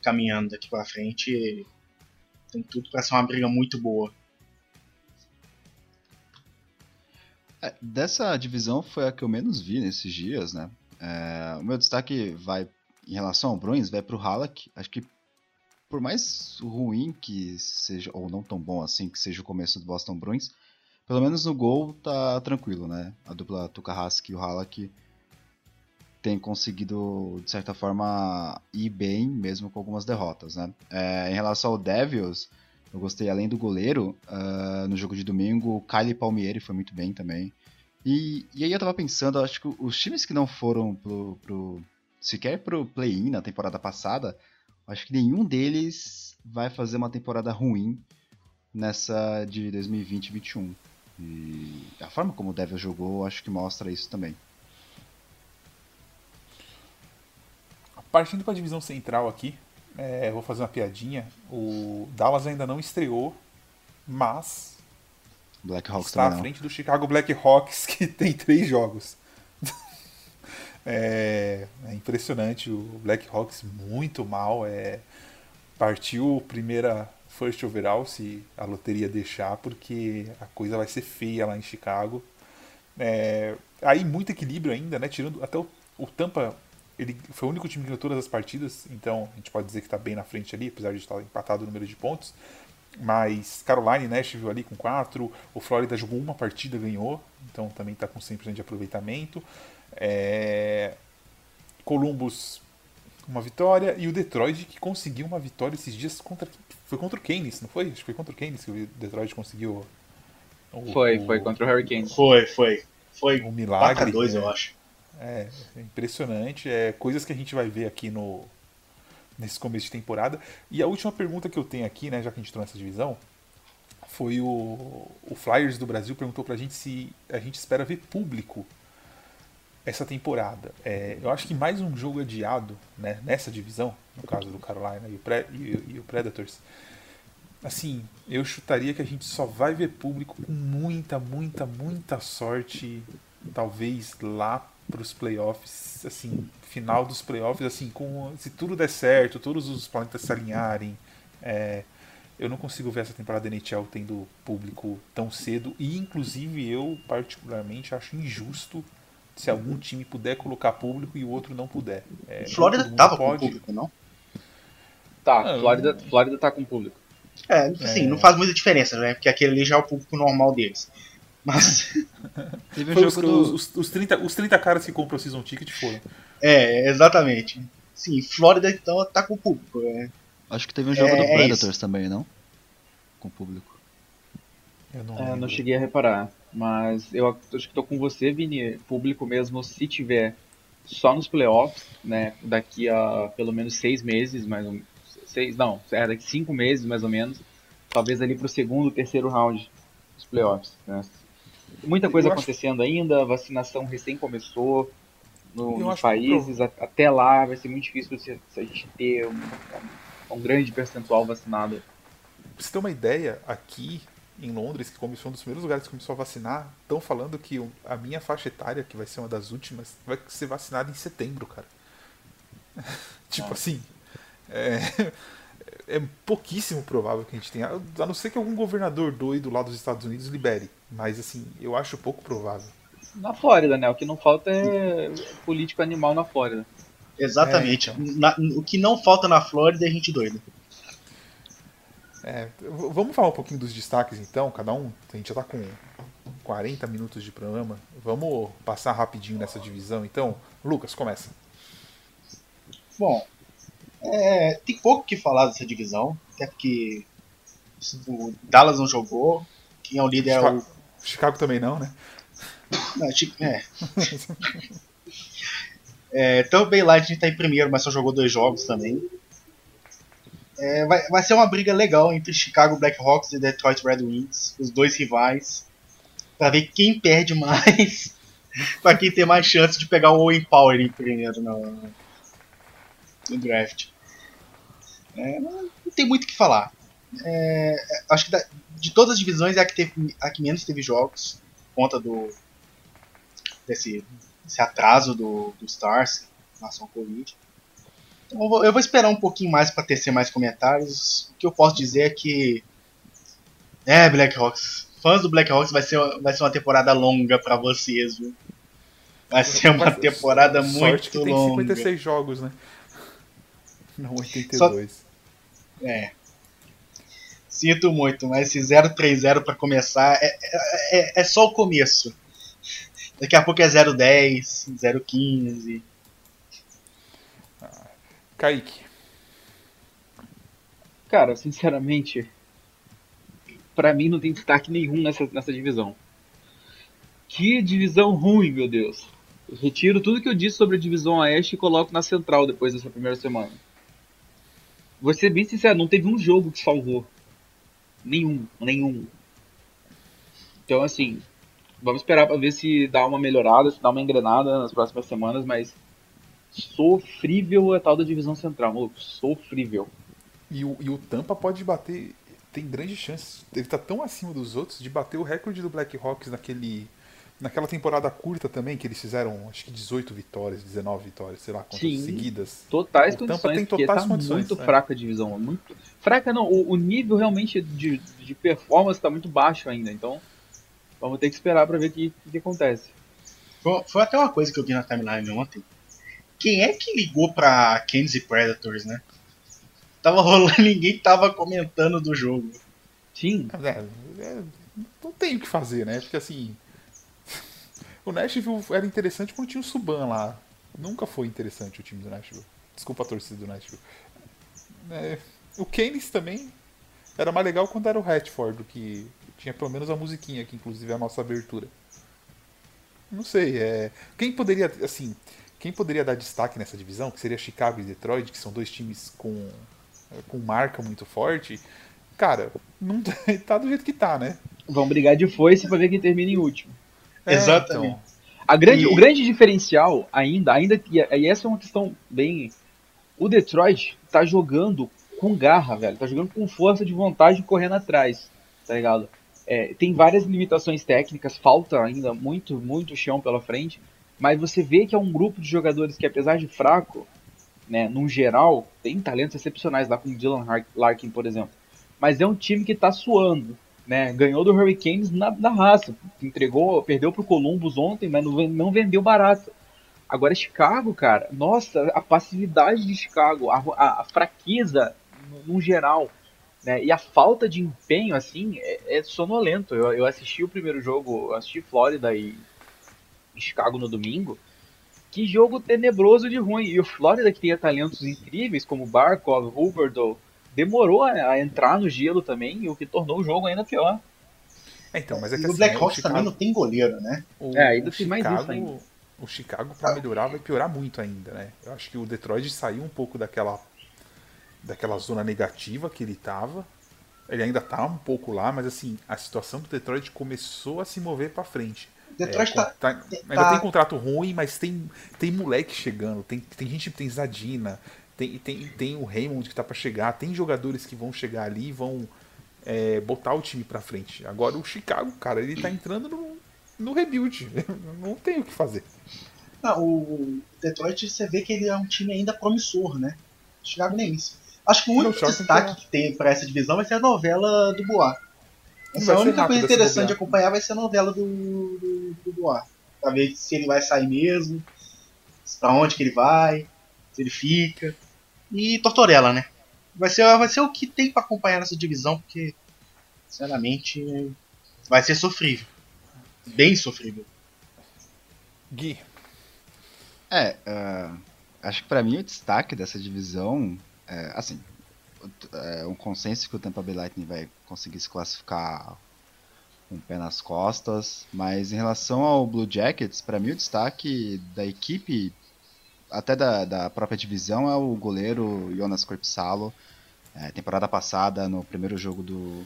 caminhando daqui para frente. Tem tudo para ser uma briga muito boa. É, dessa divisão foi a que eu menos vi nesses dias, né? É, o meu destaque vai em relação ao Bruins, vai pro Halak. Acho que por mais ruim que seja, ou não tão bom assim que seja o começo do Boston Bruins, pelo menos no gol tá tranquilo, né? A dupla Tukahaski e o Halak tem conseguido, de certa forma, ir bem, mesmo com algumas derrotas, né? É, em relação ao Devils, eu gostei, além do goleiro, uh, no jogo de domingo, o Kylie Palmieri foi muito bem também. E, e aí eu tava pensando, acho que os times que não foram pro, pro sequer pro play-in na temporada passada, acho que nenhum deles vai fazer uma temporada ruim nessa de 2020-21. E a forma como o Devil jogou, acho que mostra isso também. Partindo para a divisão central aqui, é, vou fazer uma piadinha. O Dallas ainda não estreou, mas Black Hawks está à frente do Chicago Blackhawks, que tem três jogos. é, é, impressionante, o Blackhawks muito mal. É, partiu primeira first overall, se a loteria deixar, porque a coisa vai ser feia lá em Chicago. É, aí muito equilíbrio ainda, né? Tirando até o, o, Tampa, ele foi o único time que ganhou todas as partidas, então a gente pode dizer que está bem na frente ali, apesar de estar empatado o número de pontos. Mas Caroline, Nashville ali com 4, o Florida jogou uma partida, ganhou, então também está com 100% de aproveitamento. É, Columbus uma vitória e o Detroit que conseguiu uma vitória esses dias contra foi contra o Keynes, não foi? Acho que foi contra o Keynes que o Detroit conseguiu. O, foi, o, foi contra o Hurricane. Foi, foi. Foi um milagre. 2, é, eu acho. É, é, impressionante. É coisas que a gente vai ver aqui no nesse começo de temporada. E a última pergunta que eu tenho aqui, né, já que a gente entrou nessa divisão, foi o, o Flyers do Brasil perguntou pra gente se a gente espera ver público essa temporada. É, eu acho que mais um jogo adiado né, nessa divisão, no caso do Carolina e o, Pre e, e o Predators, assim, eu chutaria que a gente só vai ver público com muita, muita, muita sorte, talvez lá para os playoffs, assim, final dos playoffs, assim, com se tudo der certo, todos os planetas se alinharem, é, eu não consigo ver essa temporada da NHL tendo público tão cedo e inclusive eu particularmente acho injusto se algum time puder colocar público e o outro não puder. É, Flórida tava pode... com público, não? Tá, Ah, Flórida, Flórida tá com público. É, assim, É. não faz muita diferença, né? Porque aquele ali já é o público normal deles. Mas, Teve um Foi os, jogo do... os, os, 30, os 30 caras que compram o Season Ticket foram. é, exatamente. Sim, Flórida então tá com o público. É. Acho que teve um jogo É, do é Predators também, não? Com o público. Eu não, É, não cheguei a reparar. Mas eu ac- acho que tô com você, Vini. Público mesmo, se tiver só nos playoffs, né? Daqui a pelo menos seis meses, mais ou menos. Seis, não, é daqui cinco meses mais ou menos. Talvez ali pro segundo, terceiro round dos playoffs. Né? Muita coisa Eu acho- acontecendo ainda, a vacinação recém começou no- nos acho que países. Até lá vai ser muito difícil se, se a gente ter um, um grande percentual vacinado. Pra você ter uma ideia, aqui em Londres, que começou um dos primeiros lugares que começou a vacinar, estão falando que a minha faixa etária, que vai ser uma das últimas, vai ser vacinada em setembro, cara. tipo assim, é, é pouquíssimo provável que a gente tenha, a não ser que algum governador doido lá dos Estados Unidos libere, mas assim, eu acho pouco provável. Na Flórida, né? O que não falta é político animal na Flórida. Exatamente. É, então. Na- o que não falta na Flórida é gente doida. É, vamos falar um pouquinho dos destaques então, cada um. A gente já tá com 40 minutos de programa. Vamos passar rapidinho nessa divisão então. Lucas, começa. Bom, é, tem pouco o que falar dessa divisão, até porque o Dallas não jogou. Quem é o líder é o. Chicago, Chicago também não, né? Não, é. é, também lá a gente tá em primeiro, mas só jogou dois jogos também. É, vai, vai ser uma briga legal entre Chicago Blackhawks e Detroit Red Wings, os dois rivais, pra ver quem perde mais, pra quem tem mais chance de pegar o Owen Power em primeiro no, no draft. É, não tem muito o que falar. É, acho que da- de todas as divisões é a que, teve, a que menos teve jogos, por conta do, desse, desse atraso do, do Stars em relação ao Covid. Então eu vou, eu vou esperar um pouquinho mais para tecer mais comentários. O que eu posso dizer é que. É, Blackhawks. Fãs do Blackhawks vai ser, vai ser uma temporada longa para vocês, viu? Vai ser uma temporada Sorte muito que tem longa. 56 jogos, né? Não 82. É. Sinto muito, mas esse 0-3-0 para começar é, é, é- é só o começo. Daqui a pouco é 0-10, 0-15. Kaique. Cara, sinceramente, pra mim não tem destaque nenhum nessa, nessa divisão. Que divisão ruim, meu Deus. Eu retiro tudo que eu disse sobre a divisão Oeste e coloco na central depois dessa primeira semana. Vou ser bem sincero, não teve um jogo que salvou. Nenhum, nenhum. Então, assim, vamos esperar pra ver se dá uma melhorada, se dá uma engrenada nas próximas semanas, mas sofrível é a tal da divisão central, maluco. Sofrível. E o, e o Tampa pode bater. Tem grandes chances. Ele tá tão acima dos outros de bater o recorde do Blackhawks naquele. Naquela temporada curta também, que eles fizeram acho que 18 vitórias, 19 vitórias, sei lá quantas Sim. seguidas. Totais O Tampa condições, tem porque totais tá condições, muito é. fraca a divisão. Muito... Fraca não, o, o nível realmente de, de performance tá muito baixo ainda, então vamos ter que esperar pra ver o que, que acontece. Foi, foi até uma coisa que eu vi na timeline ontem. Quem é que ligou pra Kansas Predators, né? Tava rolando, ninguém tava comentando do jogo. Sim, É, é, não tem o que fazer, né? Porque assim. O Nashville era interessante quando tinha o Suban lá. Nunca foi interessante o time do Nashville. Desculpa a torcida do Nashville. É, o Keynes também era mais legal quando era o Hatford, que tinha pelo menos a musiquinha, que inclusive é a nossa abertura. Não sei, é. Quem poderia, assim, quem poderia dar destaque nessa divisão, que seria Chicago e Detroit, que são dois times com, com marca muito forte, cara, não tá do jeito que tá, né? vamos brigar de foice pra ver quem termina em último. É, Exatamente. então. A grande, E- O grande diferencial ainda, ainda e essa é uma questão bem. O Detroit tá jogando com garra, velho. Tá jogando com força de vontade e correndo atrás, tá ligado? É, tem várias limitações técnicas, falta ainda muito, muito chão pela frente, mas você vê que é um grupo de jogadores que, apesar de fraco, né, num geral, tem talentos excepcionais lá, como Dylan Har- Larkin, por exemplo. Mas é um time que tá suando, né? Ganhou do Hurricanes na, na raça, entregou, perdeu pro Columbus ontem, mas não, não vendeu barato. Agora Chicago, cara, nossa, a passividade de Chicago, a, a- a fraqueza no, no geral. Né? E a falta de empenho, assim, é, é sonolento. Eu, eu, assisti o primeiro jogo, assisti Flórida e Chicago no domingo. Que jogo tenebroso de ruim. E o Flórida, que tinha talentos incríveis, como Barkov, Huberdeau, demorou a, a, entrar no gelo também, o que tornou o jogo ainda pior. É, então, mas é que, e assim, o Black Hawks Chicago... também não tem goleiro, né? O, é, ainda tem mais isso ainda. O Chicago, para melhorar, vai piorar muito ainda, né? Eu acho que o Detroit saiu um pouco daquela daquela zona negativa que ele estava. Ele ainda tá um pouco lá, mas assim, a situação do Detroit começou a se mover para frente. Detroit é, tá, tá, ainda tá... tem contrato ruim, mas tem, tem moleque chegando, tem, tem gente, tem Zadina, tem, tem, tem o Raymond que tá para chegar, tem jogadores que vão chegar ali e vão é, botar o time para frente. Agora o Chicago, cara, ele tá entrando no, no rebuild, não tem o que fazer. Ah, o Detroit, você vê que ele é um time ainda promissor, né? O Chicago nem isso. Acho que o único destaque que tem para essa divisão vai ser a novela do Bois. Essa é a única coisa interessante de acompanhar vai ser a novela do, do, do Bois. Pra ver se ele vai sair mesmo, pra onde que ele vai, se ele fica. E Tortorella, né? Vai ser, vai ser o que tem para acompanhar nessa divisão, porque, sinceramente, vai ser sofrível. Bem sofrível. Gui. É, uh, acho que para mim o destaque dessa divisão é, assim, é um consenso que o Tampa Bay Lightning vai conseguir se classificar com o pé nas costas, mas em relação ao Blue Jackets, para mim o destaque da equipe, até da, da própria divisão, é o goleiro Jonas Corpsalo. É, temporada passada, no primeiro jogo do,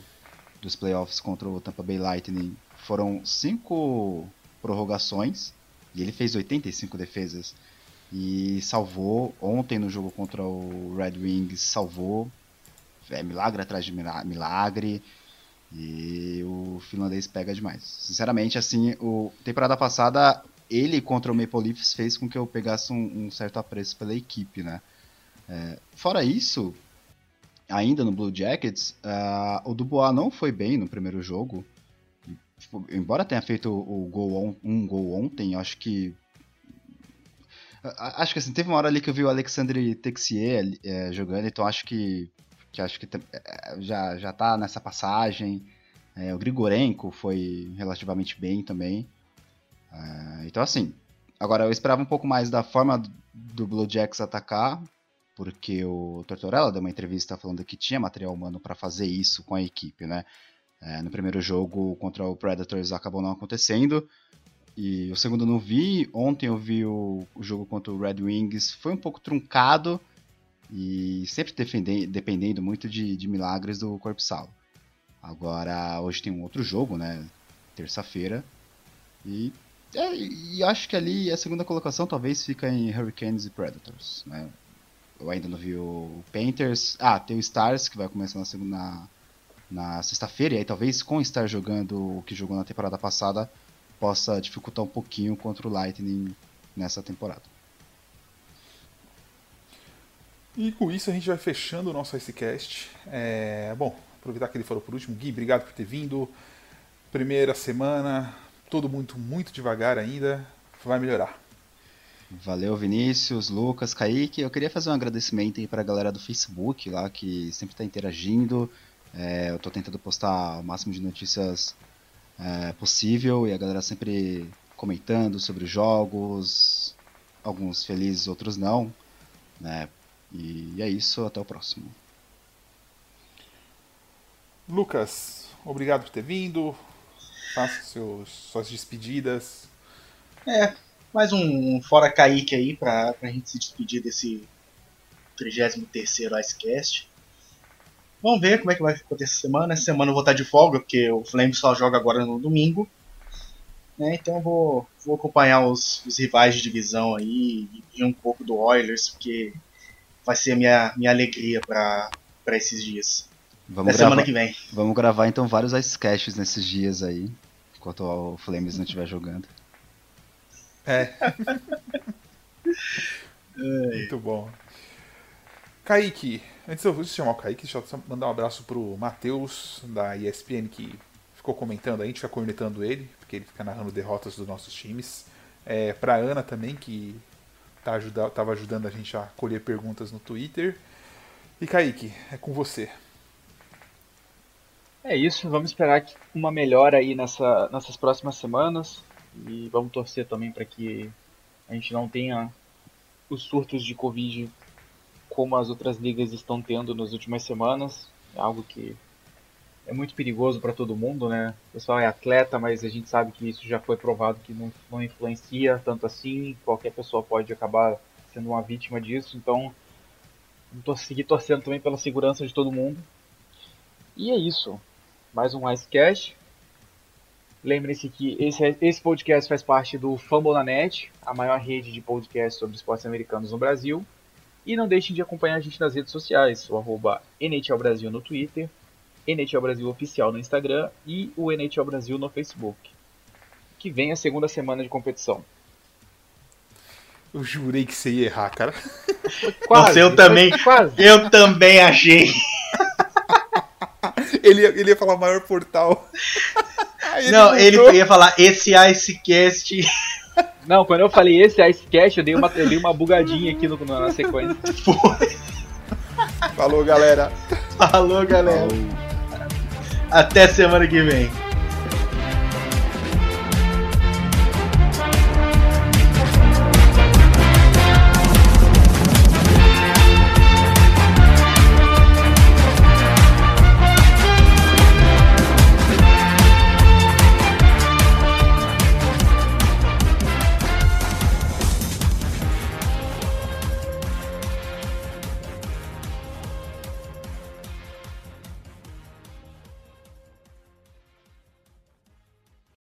dos playoffs contra o Tampa Bay Lightning, foram cinco prorrogações e ele fez 85 defesas. E salvou ontem no jogo contra o Red Wings salvou. É milagre atrás de milagre. E o finlandês pega demais. Sinceramente assim o temporada passada ele contra o Maple Leafs fez com que eu pegasse um, um certo apreço pela equipe né é, fora isso ainda no Blue Jackets uh, o Dubois não foi bem no primeiro jogo embora tenha feito o gol on, um gol ontem acho que Acho que assim, teve uma hora ali que eu vi o Alexandre Texier é, jogando, então acho que, que acho que é, já, já tá nessa passagem. É, o Grigorenko foi relativamente bem também. É, então assim, agora eu esperava um pouco mais da forma do Blue Jacks atacar, porque o Tortorella deu uma entrevista falando que tinha material humano para fazer isso com a equipe, né? É, no primeiro jogo contra o Predators acabou não acontecendo. E o segundo eu não vi. Ontem eu vi o, o jogo contra o Red Wings. Foi um pouco truncado. E sempre dependendo muito de, de milagres do Corpo Salo. Agora, hoje tem um outro jogo, né? Terça-feira. E, é, e acho que ali a segunda colocação talvez fica em Hurricanes e Predators. Né? Eu ainda não vi o Painters. Ah, tem o Stars que vai começar na segunda. Na, sexta-feira, e aí talvez com o Star jogando o que jogou na temporada passada, possa dificultar um pouquinho contra o Lightning nessa temporada. E com isso a gente vai fechando o nosso Icecast. É, bom, aproveitar que ele falou por último. Gui, obrigado por ter vindo. Primeira semana, todo muito, muito devagar ainda. Vai melhorar. Valeu, Vinícius, Lucas, Kaique. Eu queria fazer um agradecimento aí para a galera do Facebook lá que sempre está interagindo. É, eu estou tentando postar o máximo de notícias é, possível e a galera sempre comentando sobre os jogos, alguns felizes, outros não, né? E é isso, até o próximo. Lucas, obrigado por ter vindo. Faça seus, suas despedidas. É, mais um Fora Kaique aí pra, pra gente se despedir desse 33º Icecast. Vamos ver como é que vai acontecer essa semana. Essa semana eu vou estar de folga, porque o Flamengo só joga agora no domingo. Né? Então eu vou, vou acompanhar os, os, rivais de divisão aí e um pouco do Oilers, porque vai ser a minha, minha alegria para esses dias. Vamos gravar, semana que vem. Vamos gravar então vários ice nesses dias aí, enquanto o Flames não estiver jogando. É. Muito bom. Kaique, Antes eu vou chamar o Kaique, deixa eu mandar um abraço pro Matheus, da ESPN, que ficou comentando, a gente fica cornetando ele, porque ele fica narrando derrotas dos nossos times. É, pra Ana também, que tá ajuda, tava ajudando a gente a colher perguntas no Twitter. E Kaique, é com você. É isso, vamos esperar uma melhora aí nessa, nessas próximas semanas e vamos torcer também para que a gente não tenha os surtos de Covid como as outras ligas estão tendo nas últimas semanas. É algo que é muito perigoso para todo mundo, né? O pessoal é atleta, mas a gente sabe que isso já foi provado que não, não influencia tanto assim. Qualquer pessoa pode acabar sendo uma vítima disso. Então, vamos seguir torcendo também pela segurança de todo mundo. E é isso mais um Icecast. Lembre-se que esse, esse podcast faz parte do Fambonanet, a maior rede de podcasts sobre esportes americanos no Brasil. E não deixem de acompanhar a gente nas redes sociais, o arroba NHL Brasil no Twitter, NHL Brasil Oficial no Instagram e o NHL Brasil no Facebook. Que vem a segunda semana de competição. Eu jurei que você ia errar, cara. Quase, Nossa, eu também, quase. eu também achei. Ele, ia, ele ia falar maior portal. Ele não, ele ia falar esse Icecast. Não, quando eu falei esse Icecast, eu dei uma, eu dei uma bugadinha aqui no, na sequência. Foi. Falou, galera. Falou, galera. Falou. Até semana que vem.